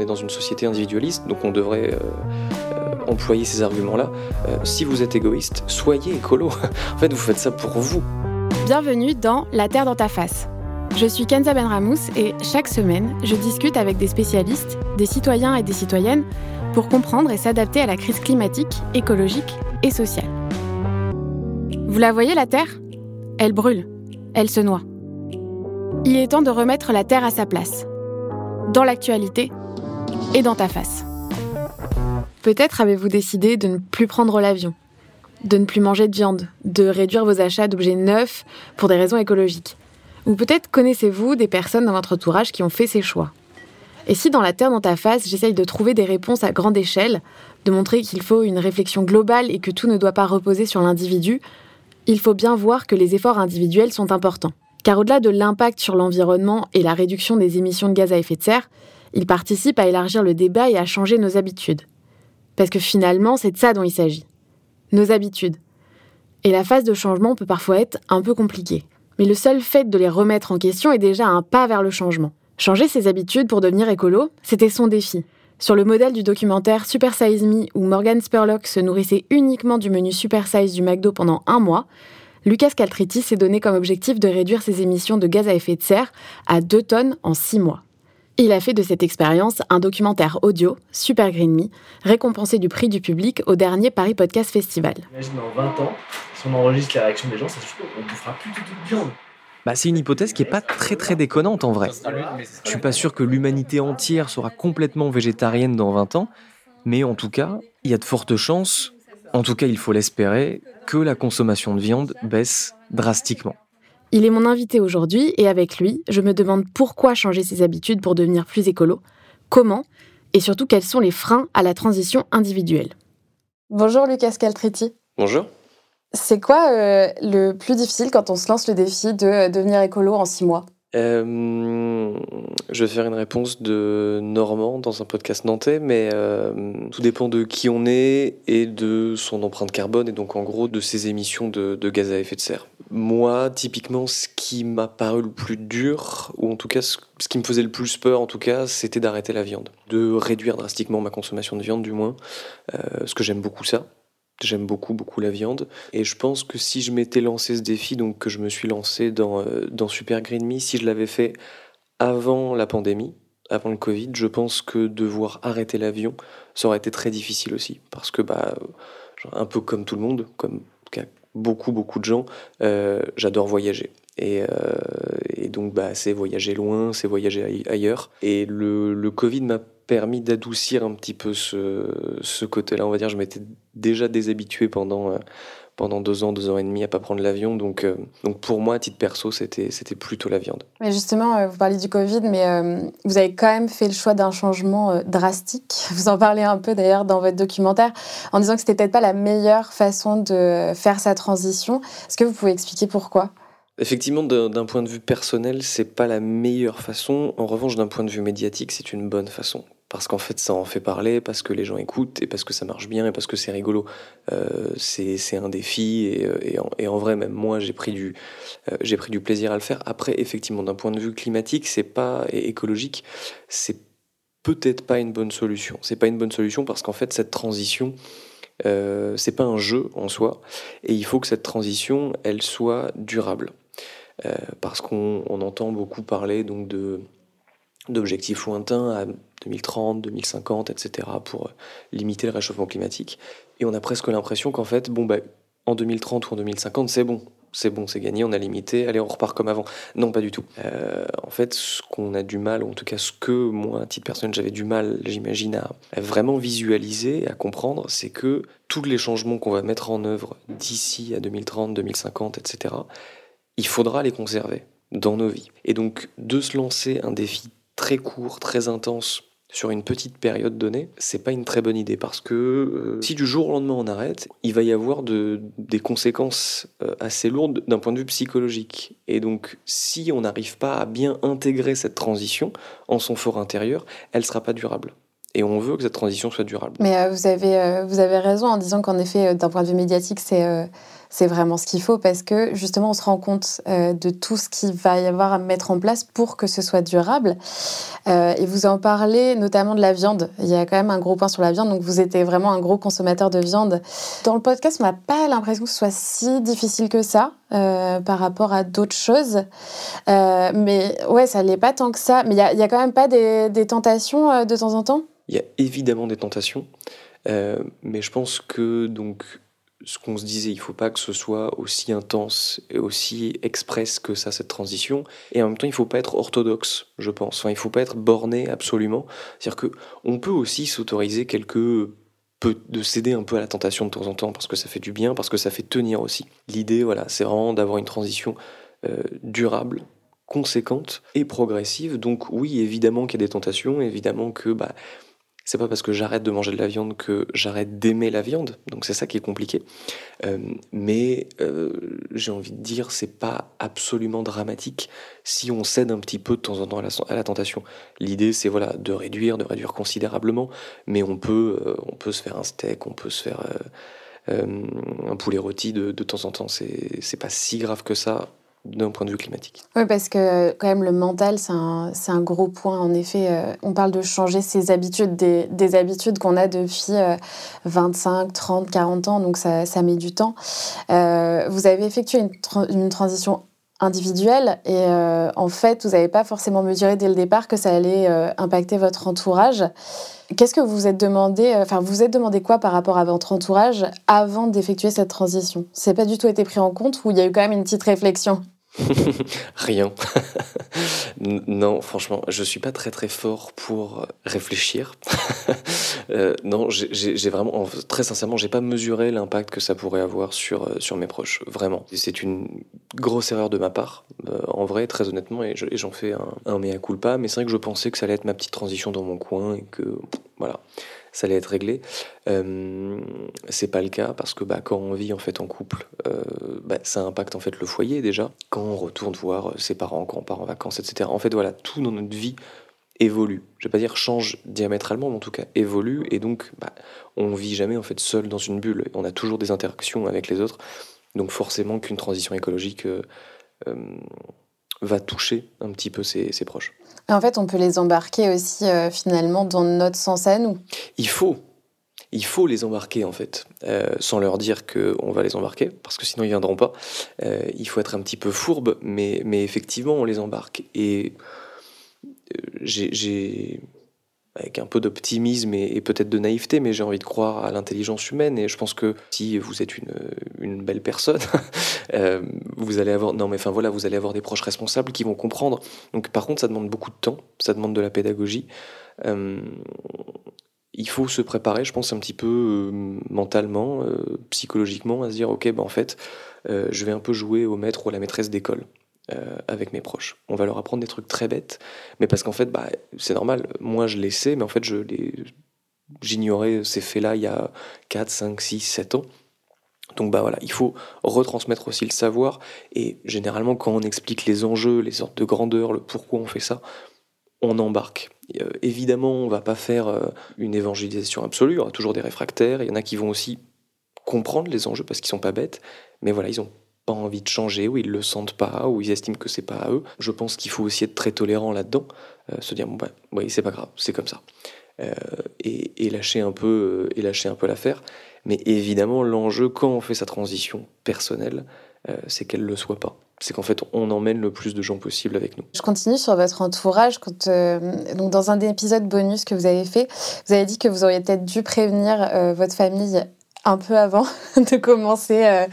est dans une société individualiste, donc on devrait employer ces arguments-là. si vous êtes égoïste, soyez écolo. en fait, vous faites ça pour vous. Bienvenue dans La Terre dans ta face. Je suis Kenza Benramous et chaque semaine, je discute avec des spécialistes, des citoyens et des citoyennes pour comprendre et s'adapter à la crise climatique, écologique et sociale. Vous la voyez, la Terre? Elle brûle, elle se noie. Il est temps de remettre la Terre à sa place, dans l'actualité et dans ta face. Peut-être avez-vous décidé de ne plus prendre l'avion, de ne plus manger de viande, de réduire vos achats d'objets neufs pour des raisons écologiques. Ou peut-être connaissez-vous des personnes dans votre entourage qui ont fait ces choix. Et si dans la Terre dans ta face, j'essaye de trouver des réponses à grande échelle, de montrer qu'il faut une réflexion globale et que tout ne doit pas reposer sur l'individu, il faut bien voir que les efforts individuels sont importants. Car au-delà de l'impact sur l'environnement et la réduction des émissions de gaz à effet de serre, ils participent à élargir le débat et à changer nos habitudes. Parce que finalement, c'est de ça dont il s'agit. Nos habitudes. Et la phase de changement peut parfois être un peu compliquée. Mais le seul fait de les remettre en question est déjà un pas vers le changement. Changer ses habitudes pour devenir écolo, c'était son défi. Sur le modèle du documentaire Super Size Me, où Morgan Spurlock se nourrissait uniquement du menu Super Size du McDo pendant un mois, Lucas Caltriti s'est donné comme objectif de réduire ses émissions de gaz à effet de serre à 2 tonnes en 6 mois. Il a fait de cette expérience un documentaire audio, Super Green Me, récompensé du prix du public au dernier Paris Podcast Festival. Imagine dans 20 ans, si on enregistre les réactions des gens, ça se trouve, on ne fera plus du tout de viande. Bah, c'est une hypothèse qui n'est pas très très déconnante en vrai. Je suis pas sûr que l'humanité entière sera complètement végétarienne dans 20 ans, mais en tout cas, il y a de fortes chances, en tout cas il faut l'espérer, que la consommation de viande baisse drastiquement. Il est mon invité aujourd'hui et avec lui, je me demande pourquoi changer ses habitudes pour devenir plus écolo, comment et surtout quels sont les freins à la transition individuelle. Bonjour Lucas Caltriti. Bonjour. C'est quoi euh, le plus difficile quand on se lance le défi de euh, devenir écolo en six mois? Euh, je vais faire une réponse de Normand dans un podcast nantais, mais tout dépend de qui on est et de son empreinte carbone et donc en gros de ses émissions de, gaz à effet de serre. Moi, typiquement, ce qui m'a paru le plus dur, ou en tout cas ce, qui me faisait le plus peur, en tout cas, c'était d'arrêter la viande, de réduire drastiquement ma consommation de viande, du moins, parce que j'aime beaucoup ça. J'aime beaucoup, beaucoup la viande. Et je pense que si je m'étais lancé ce défi, donc que je me suis lancé dans, euh, dans Super Green Me, si je l'avais fait avant la pandémie, avant le Covid, je pense que devoir arrêter l'avion, ça aurait été très difficile aussi. Parce que, bah, un peu comme tout le monde, comme beaucoup, beaucoup de gens, euh, j'adore voyager. Et, euh, et, donc, bah, c'est voyager loin, c'est voyager ailleurs. Et le, le Covid m'a permis d'adoucir un petit peu ce, ce côté-là. On va dire, je m'étais déjà déshabitué pendant, euh, pendant deux ans, deux ans et demi à pas prendre l'avion. Donc, euh, donc pour moi, à titre perso, c'était, plutôt la viande. Mais justement, euh, vous parlez du Covid, mais vous avez quand même fait le choix d'un changement drastique. Vous en parlez un peu d'ailleurs dans votre documentaire, en disant que c'était peut-être pas la meilleure façon de faire sa transition. Est-ce que vous pouvez expliquer pourquoi? Effectivement, d'un point de vue personnel, c'est pas la meilleure façon. En revanche, d'un point de vue médiatique, c'est une bonne façon parce qu'en fait ça en fait parler, parce que les gens écoutent et parce que ça marche bien et parce que c'est rigolo. Euh, c'est un défi et, euh, et, en, vrai même moi j'ai pris du euh, j'ai pris du plaisir à le faire. Après effectivement d'un point de vue climatique c'est pas et écologique c'est peut-être pas une bonne solution. C'est pas une bonne solution parce qu'en fait cette transition c'est pas un jeu en soi et il faut que cette transition elle soit durable parce qu'on entend beaucoup parler donc de d'objectifs lointains à 2030, 2050, etc., pour euh, limiter le réchauffement climatique. Et on a presque l'impression qu'en fait, bon, bah, en 2030 ou en 2050, c'est bon. C'est bon, c'est gagné, on a limité, allez, on repart comme avant. Non, pas du tout. Euh, en fait, ce qu'on a du mal, ou en tout cas ce que moi, à titre personnel, j'avais du mal, j'imagine, à, vraiment visualiser, à comprendre, c'est que tous les changements qu'on va mettre en œuvre d'ici à 2030, 2050, etc., il faudra les conserver dans nos vies. Et donc, de se lancer un défi très court, très intense sur une petite période donnée, c'est pas une très bonne idée parce que euh, si du jour au lendemain on arrête, il va y avoir de, des conséquences euh, assez lourdes d'un point de vue psychologique. Et donc, si on n'arrive pas à bien intégrer cette transition en son fort intérieur, elle sera pas durable. Et on veut que cette transition soit durable. Mais euh, vous, avez, vous avez raison en disant qu'en effet, d'un point de vue médiatique, c'est c'est vraiment ce qu'il faut parce que justement, on se rend compte euh, de tout ce qu'il va y avoir à mettre en place pour que ce soit durable. Euh, et vous en parlez notamment de la viande. Il y a quand même un gros point sur la viande, donc vous êtes vraiment un gros consommateur de viande. Dans le podcast, on n'a pas l'impression que ce soit si difficile que ça. Euh, par rapport à d'autres choses. mais ouais, ça l'est pas tant que ça. Mais il n'y a, a, quand même pas des, des tentations de temps en temps? Il y a évidemment des tentations. mais je pense que donc ce qu'on se disait, il faut pas que ce soit aussi intense et aussi express que ça, cette transition. Et en même temps, il faut pas être orthodoxe, je pense. Enfin, il faut pas être borné absolument. C'est-à-dire que on peut aussi s'autoriser quelques de céder un peu à la tentation de temps en temps parce que ça fait du bien, parce que ça fait tenir aussi. L'idée, voilà, c'est vraiment d'avoir une transition euh, durable, conséquente et progressive. Donc oui, évidemment qu'il y a des tentations, évidemment que bah, c'est pas parce que j'arrête de manger de la viande que j'arrête d'aimer la viande. Donc c'est ça qui est compliqué. Euh, mais euh, j'ai envie de dire, c'est pas absolument dramatique si on cède un petit peu de temps en temps à la, tentation. L'idée, c'est voilà de réduire, de réduire considérablement. Mais on peut, euh, on peut se faire un steak, on peut se faire un poulet rôti de, de temps en temps. C'est pas si grave que ça d'un point de vue climatique. Oui, parce que quand même le mental, c'est un, un, gros point. En effet, euh, on parle de changer ses habitudes, des, des habitudes qu'on a depuis 25, 30, 40 ans, donc ça, ça met du temps. Euh, vous avez effectué une, une transition individuelle et euh, en fait, vous n'avez pas forcément mesuré dès le départ que ça allait impacter votre entourage. Qu'est-ce que vous vous êtes demandé, enfin, vous êtes demandé quoi par rapport à votre entourage avant d'effectuer cette transition? C'est pas du tout été pris en compte ou il y a eu quand même une petite réflexion? Rien. non, franchement, je suis pas très très fort pour réfléchir. euh, non, j'ai vraiment, très sincèrement, j'ai pas mesuré l'impact que ça pourrait avoir sur, euh, sur mes proches. Vraiment. C'est une grosse erreur de ma part, euh, en vrai, très honnêtement, et j'en fais un, un mea culpa, mais c'est vrai que je pensais que ça allait être ma petite transition dans mon coin et que, voilà ça allait être réglé. Euh, c'est pas le cas parce que bah, quand on vit en fait en couple, bah, ça impacte en fait le foyer déjà. Quand on retourne voir ses parents, quand on part en vacances, etc. En fait, voilà, tout dans notre vie évolue. Je vais pas dire change diamétralement, mais en tout cas évolue. Et donc, bah, on vit jamais en fait seul dans une bulle. On a toujours des interactions avec les autres. Donc forcément qu'une transition écologique euh, euh va toucher un petit peu ses, ses proches. En fait, on peut les embarquer aussi euh, finalement dans notre sens à nous. Il faut. Il faut les embarquer en fait, sans leur dire qu'on va les embarquer, parce que sinon ils viendront pas. Il faut être un petit peu fourbe, mais, mais effectivement on les embarque. Et j'ai avec un peu d'optimisme et, peut-être de naïveté, mais j'ai envie de croire à l'intelligence humaine. Et je pense que si vous êtes une, belle personne, euh, vous allez avoir, non mais enfin voilà, vous allez avoir des proches responsables qui vont comprendre. Donc par contre, ça demande beaucoup de temps, ça demande de la pédagogie. Euh, il faut se préparer, je pense, un petit peu euh, mentalement, psychologiquement, à se dire, ok, ben en fait, je vais un peu jouer au maître ou à la maîtresse d'école. Euh, avec mes proches. On va leur apprendre des trucs très bêtes, mais parce qu'en fait, bah, c'est normal. Moi, je les sais, mais en fait, je les... j'ignorais ces faits-là il y a 4, 5, 6, 7 ans. Donc bah voilà, il faut retransmettre aussi le savoir et généralement quand on explique les enjeux, les sortes de grandeur, le pourquoi on fait ça, on embarque. Euh, évidemment, on va pas faire euh, une évangélisation absolue, il y aura toujours des réfractaires, il y en a qui vont aussi comprendre les enjeux parce qu'ils sont pas bêtes, mais voilà, ils ont envie de changer, ou ils le sentent pas, ou ils estiment que c'est pas à eux. Je pense qu'il faut aussi être très tolérant là-dedans, euh, se dire bon bah oui c'est pas grave, c'est comme ça, euh, et, lâcher un peu euh, et lâcher un peu l'affaire. Mais évidemment l'enjeu quand on fait sa transition personnelle, c'est qu'elle le soit pas. C'est qu'en fait, on emmène le plus de gens possible avec nous. Je continue sur votre entourage. Donc dans un des épisodes bonus que vous avez fait, vous avez dit que vous auriez peut-être dû prévenir votre famille un peu avant de commencer euh,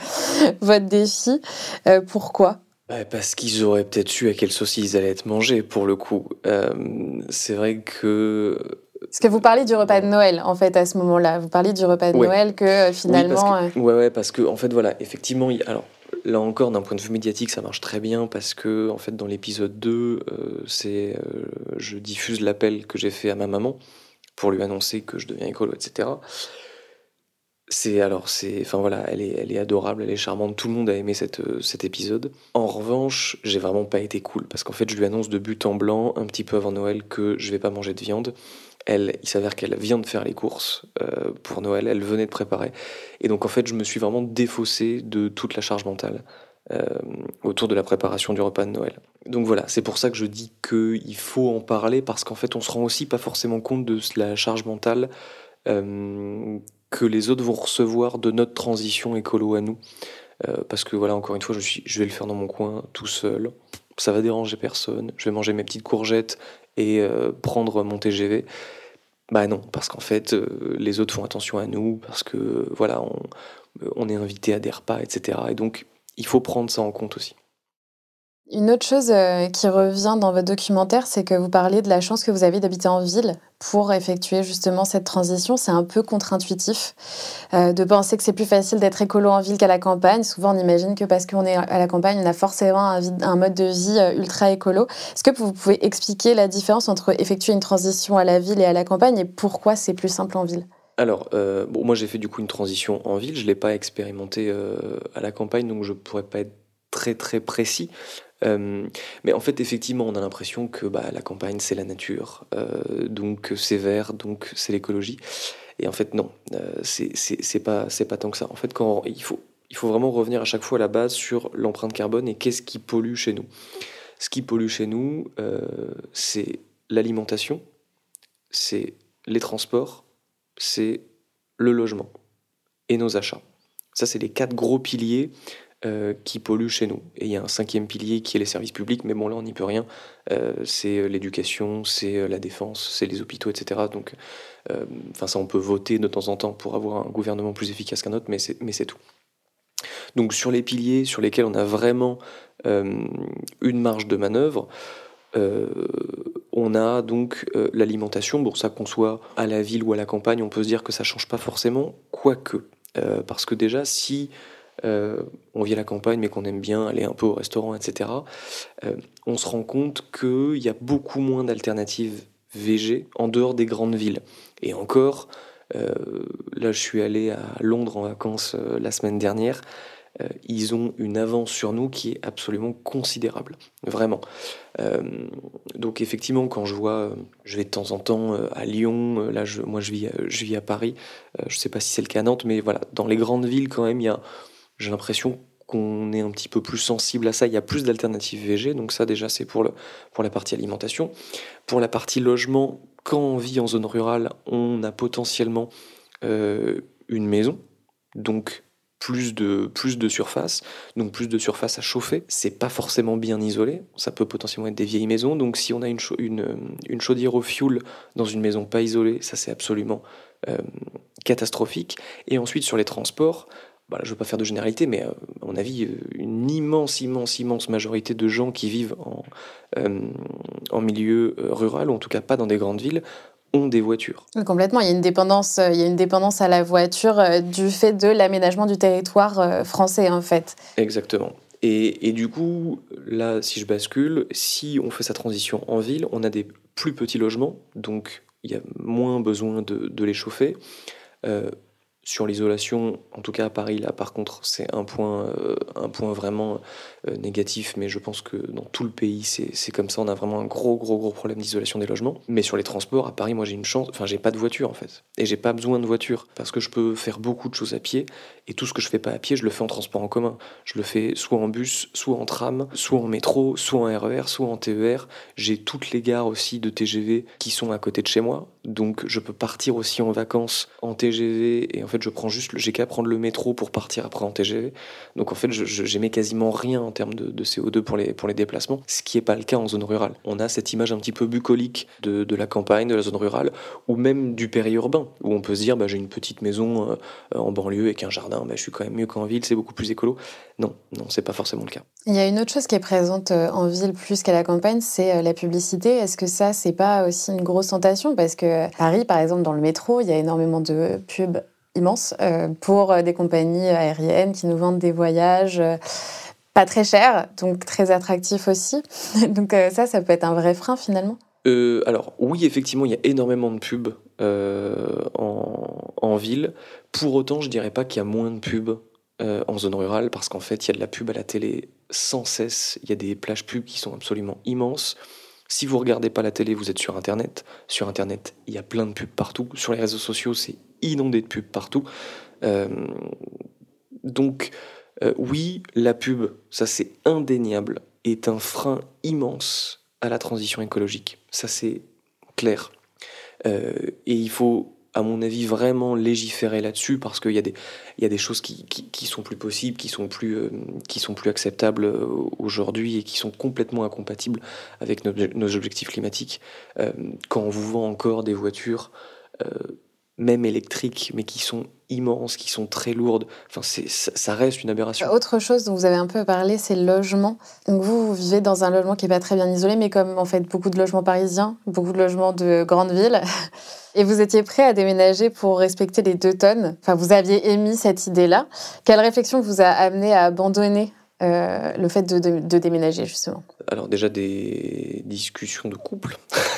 votre défi. Euh, pourquoi? Bah, Parce qu'ils auraient peut-être su à quelle sauce ils allaient être mangés, pour le coup. Euh, c'est vrai que... Parce que vous parlez du repas de Noël, en fait, à ce moment-là. Vous parlez du repas de Noël que finalement... Oui, ouais, ouais, parce que, en fait, voilà, effectivement, alors, là encore, d'un point de vue médiatique, ça marche très bien parce que, en fait, dans l'épisode 2, c'est, je diffuse l'appel que j'ai fait à ma maman pour lui annoncer que je deviens écolo, etc. c'est alors c'est enfin voilà elle est elle est adorable elle est charmante tout le monde a aimé cette, euh, cet épisode. En revanche j'ai vraiment pas été cool parce qu'en fait je lui annonce de but en blanc un petit peu avant Noël que je vais pas manger de viande. Elle il s'avère qu'elle vient de faire les courses euh, pour Noël elle venait de préparer. Et donc en fait je me suis vraiment défaussé de toute la charge mentale euh, autour de la préparation du repas de Noël. Donc voilà, c'est pour ça que je dis qu'il faut en parler parce qu'en fait on se rend aussi pas forcément compte de la charge mentale que les autres vont recevoir de notre transition écolo à nous. Euh, parce que voilà, encore une fois, je, suis, je vais le faire dans mon coin tout seul. Ça va déranger personne. Je vais manger mes petites courgettes et euh, prendre mon TGV. Bah non, parce qu'en fait, les autres font attention à nous, parce que voilà, on, on est invité à des repas, etc. Et donc, il faut prendre ça en compte aussi. Une autre chose euh, qui revient dans votre documentaire, c'est que vous parlez de la chance que vous avez d'habiter en ville pour effectuer justement cette transition. C'est un peu contre-intuitif euh, de penser que c'est plus facile d'être écolo en ville qu'à la campagne. Souvent, on imagine que parce qu'on est à la campagne, on a forcément un, mode de vie euh, ultra écolo. Est-ce que vous pouvez expliquer la différence entre effectuer une transition à la ville et à la campagne et pourquoi c'est plus simple en ville? Alors, bon, moi j'ai fait du coup une transition en ville, je ne l'ai pas expérimenté à la campagne, donc je ne pourrais pas être très très précis. Euh, mais en fait, effectivement, on a l'impression que bah, la campagne c'est la nature, donc c'est vert, donc c'est l'écologie. Et en fait, non, c'est pas, pas tant que ça. En fait, quand il faut, il faut vraiment revenir à chaque fois à la base sur l'empreinte carbone et qu'est-ce qui pollue chez nous. Ce qui pollue chez nous, c'est l'alimentation, c'est les transports, c'est le logement et nos achats. Ça, c'est les quatre gros piliers euh, qui polluent chez nous. Et il y a un cinquième pilier qui est les services publics, mais bon, là, on n'y peut rien. Euh, c'est euh, l'éducation, c'est la défense, c'est les hôpitaux, etc. Donc, enfin, ça, on peut voter de temps en temps pour avoir un gouvernement plus efficace qu'un autre, mais c'est tout. Donc, sur les piliers sur lesquels on a vraiment une marge de manœuvre, on a donc l'alimentation, bon ça qu'on soit à la ville ou à la campagne, on peut se dire que ça change pas forcément, quoique. Euh, parce que déjà, si on vit à la campagne mais qu'on aime bien aller un peu au restaurant, etc., on se rend compte qu'il y a beaucoup moins d'alternatives VG en dehors des grandes villes. Et encore, là je suis allé à Londres en vacances la semaine dernière, euh, ils ont une avance sur nous qui est absolument considérable, vraiment. Euh, donc effectivement, quand je vois, euh, je vais de temps en temps à Lyon, là moi je vis, je vis à Paris, je ne sais pas si c'est le cas à Nantes, mais voilà, dans les grandes villes quand même, il y a, j'ai l'impression qu'on est un petit peu plus sensible à ça, il y a plus d'alternatives VG, donc ça déjà c'est pour, pour la partie alimentation. Pour la partie logement, quand on vit en zone rurale, on a potentiellement une maison, donc plus de, plus de surface, donc plus de surface à chauffer. C'est pas forcément bien isolé, ça peut potentiellement être des vieilles maisons, donc si on a une, une, une chaudière au fioul dans une maison pas isolée, ça c'est absolument euh, catastrophique. Et ensuite sur les transports, bah, je ne veux pas faire de généralité, mais euh, à mon avis, euh, une immense, immense, immense majorité de gens qui vivent en, en milieu rural, ou en tout cas pas dans des grandes villes, ont des voitures. complètement, il y a une dépendance, euh, il y a une dépendance à la voiture euh, du fait de l'aménagement du territoire euh, français en fait. Exactement. Et, et, du coup, là, si je bascule, si on fait sa transition en ville, on a des plus petits logements, donc il y a moins besoin de, de les chauffer. Sur l'isolation, en tout cas à Paris, là par contre, c'est un point, euh, un point vraiment euh, négatif, mais je pense que dans tout le pays, c'est comme ça. On a vraiment un gros, gros, gros problème d'isolation des logements. Mais sur les transports, à Paris, moi j'ai une chance, enfin j'ai pas de voiture en fait. Et j'ai pas besoin de voiture parce que je peux faire beaucoup de choses à pied. Et tout ce que je fais pas à pied, je le fais en transport en commun. Je le fais soit en bus, soit en tram, soit en métro, soit en RER, e soit en TER. J'ai toutes les gares aussi de TGV qui sont à côté de chez moi. Donc je peux partir aussi en vacances en TGV et en fait je prends juste, j'ai qu'à prendre le métro pour partir après en TGV. Donc en fait, j'aimais quasiment rien en termes de, CO2 pour les, pour les déplacements, ce qui n'est pas le cas en zone rurale. On a cette image un petit peu bucolique de, de la campagne, de la zone rurale, ou même du périurbain, où on peut se dire, bah, j'ai une petite maison euh, en banlieue avec un jardin, bah, je suis quand même mieux qu'en ville, c'est beaucoup plus écolo. Non, non, c'est pas forcément le cas. Il y a une autre chose qui est présente euh, en ville plus qu'à la campagne, c'est euh, la publicité. Est-ce que ça, c'est pas aussi une grosse tentation? Parce que Paris, par exemple, dans le métro, il y a énormément de pubs immense euh, pour euh, des compagnies aériennes qui nous vendent des voyages euh, pas très chers, donc très attractifs aussi. donc ça, ça peut être un vrai frein finalement. Euh, alors oui, effectivement, il y a énormément de pubs euh, en, ville. Pour autant, je dirais pas qu'il y a moins de pubs euh, en zone rurale, parce qu'en fait, il y a de la pub à la télé sans cesse. Il y a des plages pubs qui sont absolument immenses. Si vous regardez pas la télé, vous êtes sur Internet. Sur Internet, il y a plein de pubs partout. Sur les réseaux sociaux, c'est inondé de pubs partout. Euh, donc, euh, oui, la pub, ça c'est indéniable, est un frein immense à la transition écologique. Ça c'est clair. Euh, et il faut, à mon avis, vraiment légiférer là-dessus parce qu'il y, a des- choses qui, qui- sont plus possibles, qui sont plus, euh, sont plus acceptables euh, aujourd'hui et qui sont complètement incompatibles avec nos, objectifs climatiques. Euh, quand on vous vend encore des voitures, même électriques, mais qui sont immenses, qui sont très lourdes, enfin, ça, reste une aberration. Autre chose dont vous avez un peu parlé, c'est le logement. Vous vivez dans un logement qui n'est pas très bien isolé, mais comme en fait beaucoup de logements parisiens, beaucoup de logements de grandes villes. Et vous étiez prêt à déménager pour respecter les deux tonnes. Enfin, vous aviez émis cette idée-là. Quelle réflexion vous a amené à abandonner euh, le fait de, déménager, justement Alors déjà des discussions de couple,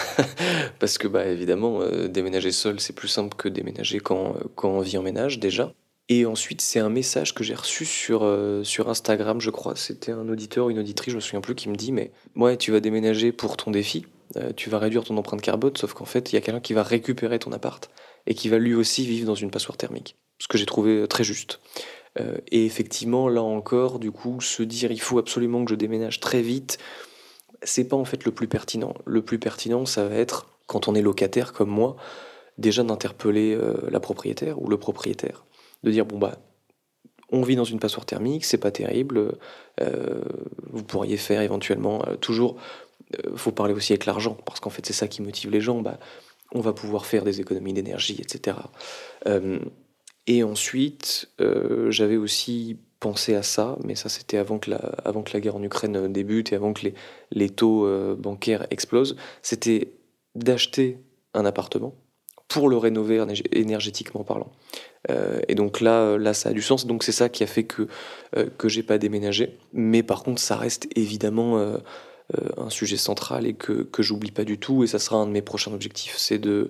parce que bah évidemment euh, déménager seul c'est plus simple que déménager quand, quand on vit en ménage déjà. Et ensuite c'est un message que j'ai reçu sur, euh, sur Instagram je crois, c'était un auditeur ou une auditrice, je me souviens plus, qui me dit mais ouais tu vas déménager pour ton défi, tu vas réduire ton empreinte carbone, sauf qu'en fait il y a quelqu'un qui va récupérer ton appart et qui va lui aussi vivre dans une passoire thermique. Ce que j'ai trouvé très juste. Euh, et effectivement, là encore, du coup, se dire il faut absolument que je déménage très vite, c'est pas en fait le plus pertinent. Le plus pertinent, ça va être, quand on est locataire comme moi, déjà d'interpeller euh, la propriétaire ou le propriétaire. De dire, bon, bah, on vit dans une passoire thermique, c'est pas terrible, euh, vous pourriez faire éventuellement, toujours, euh, faut parler aussi avec l'argent, parce qu'en fait, c'est ça qui motive les gens, bah, on va pouvoir faire des économies d'énergie, etc. Et ensuite, euh, j'avais aussi pensé à ça, mais ça c'était avant, que la- avant que la guerre en Ukraine euh, débute et avant que les, les taux euh, bancaires explosent, c'était d'acheter un appartement pour le rénover énergé- énergétiquement parlant. Et donc là, là, ça a du sens. Donc c'est ça qui a fait que euh, que j'ai pas déménagé. Mais par contre, ça reste évidemment un sujet central et que que j'oublie pas du tout. Et ça sera un de mes prochains objectifs, c'est de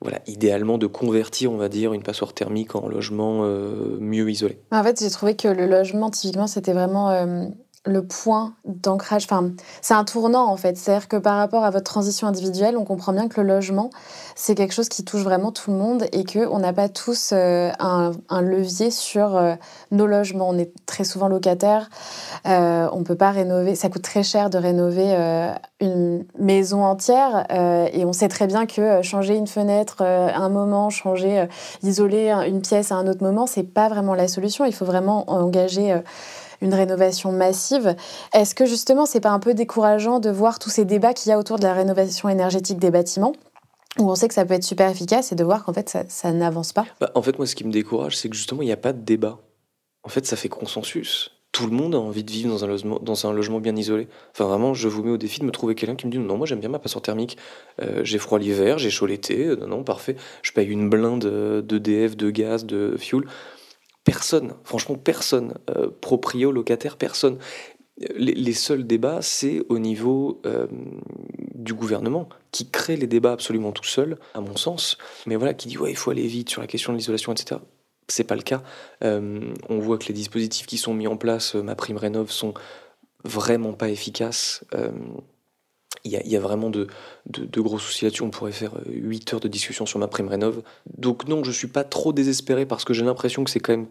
voilà, idéalement de convertir, on va dire, une passoire thermique en logement euh, mieux isolé. En fait, j'ai trouvé que le logement, typiquement, c'était vraiment euh, le point d'ancrage. Enfin, c'est un tournant, en fait. C'est-à-dire que par rapport à votre transition individuelle, on comprend bien que le logement, c'est quelque chose qui touche vraiment tout le monde et qu'on n'a pas tous euh, un, levier sur euh, nos logements. On est très souvent locataire. Euh, on peut pas rénover. Ça coûte très cher de rénover euh, une maison entière. et on sait très bien que changer une fenêtre à un moment, changer, isoler un- une pièce à un autre moment, c'est pas vraiment la solution. Il faut vraiment engager une rénovation massive. Est-ce que justement, c'est pas un peu décourageant de voir tous ces débats qu'il y a autour de la rénovation énergétique des bâtiments où on sait que ça peut être super efficace et de voir qu'en fait ça, n'avance pas? Bah, en fait, moi, ce qui me décourage, c'est que justement, il n'y a pas de débat. En fait, ça fait consensus. Tout le monde a envie de vivre dans un logement, bien isolé. Enfin, vraiment, je vous mets au défi de me trouver quelqu'un qui me dit non, moi j'aime bien ma passoire thermique. Euh, j'ai froid l'hiver, j'ai chaud l'été. Euh, non, non, parfait. Je paye une blinde d'EDF, de gaz, de fuel. Personne, franchement, personne. Euh, proprio, locataire, personne. Les, seuls débats, c'est au niveau euh, du gouvernement, qui crée les débats absolument tout seul, à mon sens. Mais voilà, qui dit ouais, il faut aller vite sur la question de l'isolation, etc. C'est pas le cas. Euh, on voit que les dispositifs qui sont mis en place, euh, ma prime rénov, sont vraiment pas efficaces. Euh, Il y, a, vraiment de, de, de gros soucis là-dessus. On pourrait faire 8 heures de discussion sur ma prime rénov. Donc non, je suis pas trop désespéré parce que j'ai l'impression que c'est quand même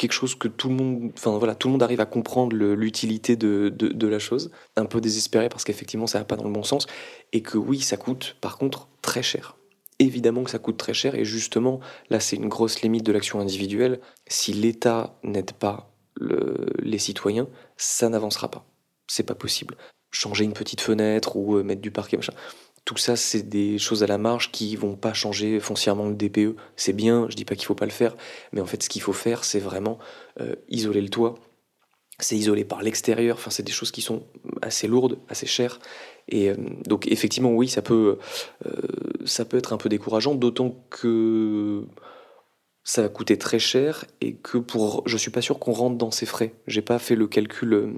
quelque chose que tout le monde, enfin voilà, tout le monde arrive à comprendre l'utilité de, la chose. Un peu désespéré parce qu'effectivement ça va pas dans le bon sens et que oui, ça coûte par contre très cher. Évidemment que ça coûte très cher et justement là c'est une grosse limite de l'action individuelle. Si l'État n'aide pas le- les citoyens, ça n'avancera pas. C'est pas possible. Changer une petite fenêtre ou euh, mettre du parquet, machin. Tout ça, c'est des choses à la marge qui vont pas changer foncièrement le DPE. C'est bien, je dis pas qu'il faut pas le faire, mais en fait, ce qu'il faut faire, c'est vraiment euh, isoler le toit. C'est isoler par l'extérieur. Enfin, c'est des choses qui sont assez lourdes, assez chères. Et euh, donc, effectivement, oui, ça peut, ça peut être un peu décourageant, d'autant que ça va coûter très cher et que pour, je suis pas sûr qu'on rentre dans ces frais. J'ai pas fait le calcul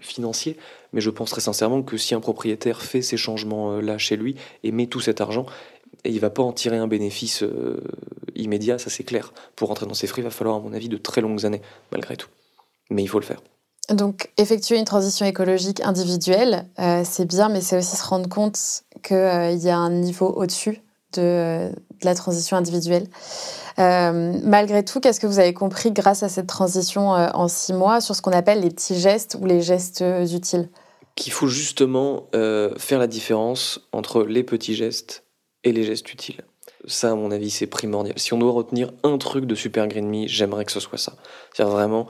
financier, mais je pense très sincèrement que si un propriétaire fait ces changements-là chez lui et met tout cet argent, et il va pas en tirer un bénéfice immédiat, ça c'est clair. Pour rentrer dans ces frais, il va falloir, à mon avis, de très longues années, malgré tout. Mais il faut le faire. Donc, effectuer une transition écologique individuelle, euh, c'est bien, mais c'est aussi se rendre compte qu'il euh, y a un niveau au-dessus de, la transition individuelle. Euh, malgré tout, qu'est-ce que vous avez compris grâce à cette transition en six mois sur ce qu'on appelle les petits gestes ou les gestes utiles? Qu'il faut justement faire la différence entre les petits gestes et les gestes utiles. Ça, à mon avis, c'est primordial. Si on doit retenir un truc de Super Green Me, j'aimerais que ce soit ça. C'est-à-dire vraiment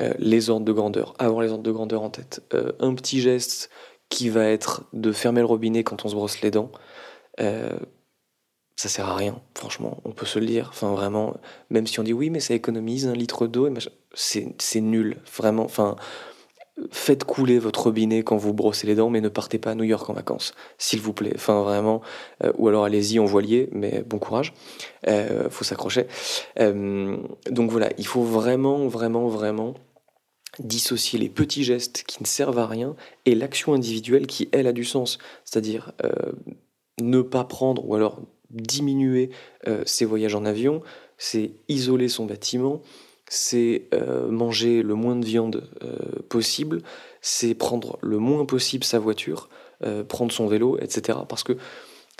euh, les ordres de grandeur, avoir les ordres de grandeur en tête. Euh, un petit geste qui va être de fermer le robinet quand on se brosse les dents, euh, ça sert à rien, franchement, on peut se le dire. Enfin, vraiment, même si on dit oui, mais ça économise un litre d'eau, c'est nul, vraiment. Enfin, faites couler votre robinet quand vous brossez les dents, mais ne partez pas à New York en vacances, s'il vous plaît. Enfin, vraiment. ou alors allez-y en voilier, mais bon courage. Euh, faut s'accrocher. donc voilà, il faut vraiment, vraiment, vraiment dissocier les petits gestes qui ne servent à rien et l'action individuelle qui, elle, a du sens. C'est-à-dire euh, ne pas prendre ou alors diminuer euh, ses voyages en avion, c'est isoler son bâtiment, c'est euh, manger le moins de viande possible, c'est prendre le moins possible sa voiture, prendre son vélo, etc. Parce que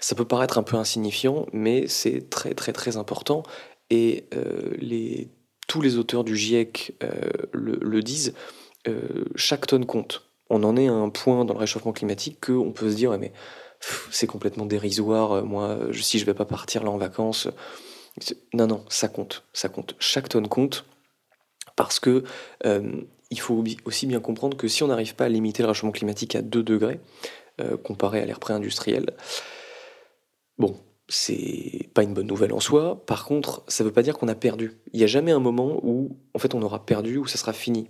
ça peut paraître un peu insignifiant, mais c'est très très très important. Et tous les auteurs du GIEC euh, le, disent, euh, chaque tonne compte. On en est à un point dans le réchauffement climatique qu'on peut se dire, mais c'est complètement dérisoire, euh, moi, si je vais pas partir là en vacances. Non, non, ça compte, ça compte. Chaque tonne compte parce que il faut aussi bien comprendre que si on n'arrive pas à limiter le réchauffement climatique à 2 degrés, comparé à l'ère pré-industrielle, bon, c'est pas une bonne nouvelle en soi. Par contre, ça veut pas dire qu'on a perdu. Il n'y a jamais un moment où, en fait, on aura perdu, où ça sera fini.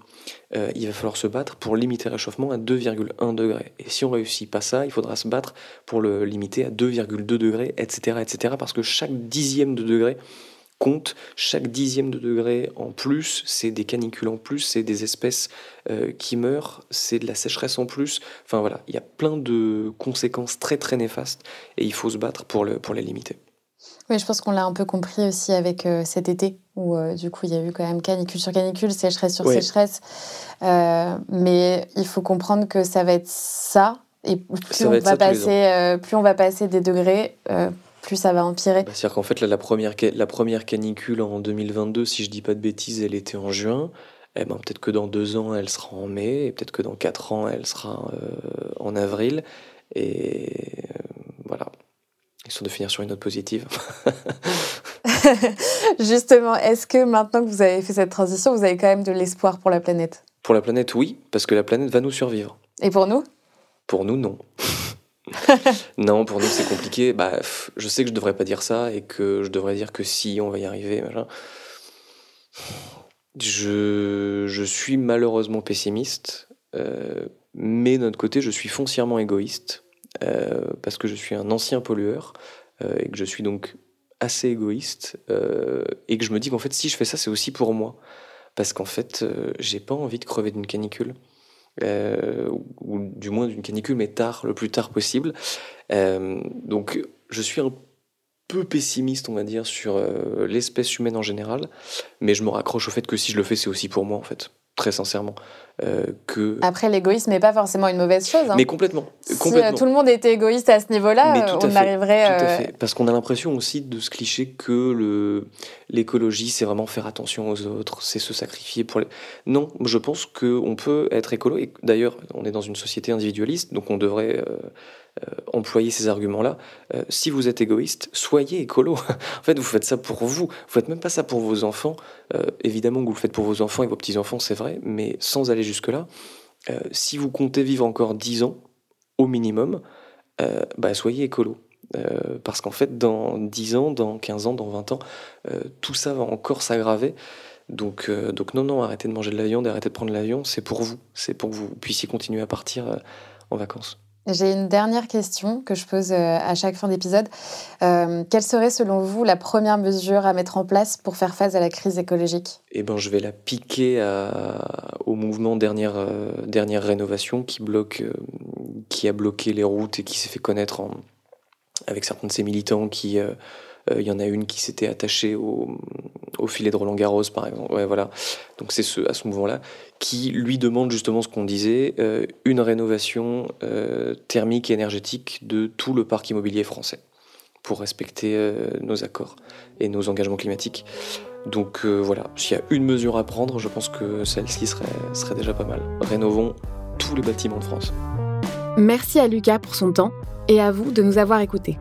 Euh, il va falloir se battre pour limiter le réchauffement à 2,1 degrés. Et si on réussit pas ça, il faudra se battre pour le limiter à 2,2 degrés, etc., etc., parce que chaque dixième de degré compte. Chaque dixième de degré en plus, c'est des canicules en plus, c'est des espèces euh, qui meurent, c'est de la sécheresse en plus. Enfin voilà, il y a plein de conséquences très très néfastes et il faut se battre pour, le, pour les limiter. Oui, je pense qu'on l'a un peu compris aussi avec euh, cet été, où euh, du coup il y a eu quand même canicule sur canicule, sécheresse sur sécheresse. mais il faut comprendre que ça va être ça, et plus, on va, passer, plus on va passer des degrés, plus ça va empirer. Bah, c'est-à-dire qu'en fait, la, première, la première canicule en 2022, si je dis pas de bêtises, elle était en juin. Eh ben, peut-être que dans deux ans, elle sera en mai, et peut-être que dans quatre ans, elle sera euh, en avril. Et euh, voilà. Histoire de finir sur une note positive. Justement, est-ce que maintenant que vous avez fait cette transition, vous avez quand même de l'espoir pour la planète? Pour la planète, oui, parce que la planète va nous survivre. Et pour nous? Pour nous, non. non, pour nous c'est compliqué. Bah, je sais que je devrais pas dire ça et que je devrais dire que si on va y arriver. Je, je suis malheureusement pessimiste, euh, mais d'un autre côté, je suis foncièrement égoïste euh, parce que je suis un ancien pollueur euh, et que je suis donc assez égoïste et que je me dis qu'en fait, si je fais ça, c'est aussi pour moi parce qu'en fait, j'ai pas envie de crever d'une canicule. Euh, ou du moins d'une canicule, mais tard, le plus tard possible. Euh, donc je suis un peu pessimiste, on va dire, sur euh, l'espèce humaine en général, mais je me raccroche au fait que si je le fais, c'est aussi pour moi, en fait très sincèrement. Euh, que... Après, l'égoïsme n'est pas forcément une mauvaise chose. Hein. Mais complètement. Si euh, tout le monde était égoïste à ce niveau-là, on arriverait. Tout à euh, fait. Parce qu'on a l'impression aussi de ce cliché que le, l'écologie, c'est vraiment faire attention aux autres, c'est se sacrifier pour les. Non, je pense qu'on peut être écolo. Et d'ailleurs, on est dans une société individualiste, donc on devrait euh, employer ces arguments-là. Euh, si vous êtes égoïste, soyez écolo. en fait, vous faites ça pour vous. Vous faites même pas ça pour vos enfants. Euh, évidemment que vous le faites pour vos enfants et vos petits-enfants, c'est vrai, mais sans aller jusque-là. si vous comptez vivre encore 10 ans, au minimum, bah, soyez écolo. parce qu'en fait, dans 10 ans, dans 15 ans, dans 20 ans, tout ça va encore s'aggraver. Donc non, non, arrêtez de manger de la viande, arrêtez de prendre l'avion, c'est pour vous. C'est pour que vous puissiez continuer à partir en vacances. J'ai une dernière question que je pose euh, à chaque fin d'épisode. Euh, quelle serait selon vous la première mesure à mettre en place pour faire face à la crise écologique? Eh ben, je vais la piquer au mouvement dernière, euh, dernière rénovation qui, bloque, qui a bloqué les routes et qui s'est fait connaître avec certains de ses militants qui il y en a une qui s'était attachée au, filet de Roland Garros, par exemple. Voilà. Donc c'est ce, à ce mouvement-là qui lui demande justement ce qu'on disait, euh, une rénovation euh, thermique et énergétique de tout le parc immobilier français pour respecter euh, nos accords et nos engagements climatiques. Donc voilà, s'il y a une mesure à prendre, je pense que celle-ci serait déjà pas mal. Rénovons tous les bâtiments de France. Merci à Lucas pour son temps et à vous de nous avoir écoutés.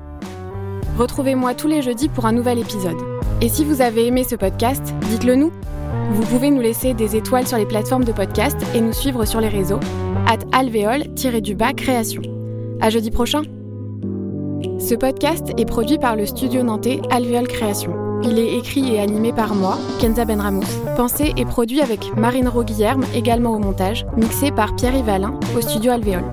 Retrouvez-moi tous les jeudis pour un nouvel épisode. Et si vous avez aimé ce podcast, dites-le nous. Vous pouvez nous laisser des étoiles sur les plateformes de podcast et nous suivre sur les réseaux at alvéole-du-bas création. À jeudi prochain. Ce podcast est produit par le studio nantais Alvéole Création. Il est écrit et animé par moi, Kenza Benramous. Pensé et produit avec Marine Roguillerme, également au montage, mixé par Pierre Yvalin au studio Alvéole.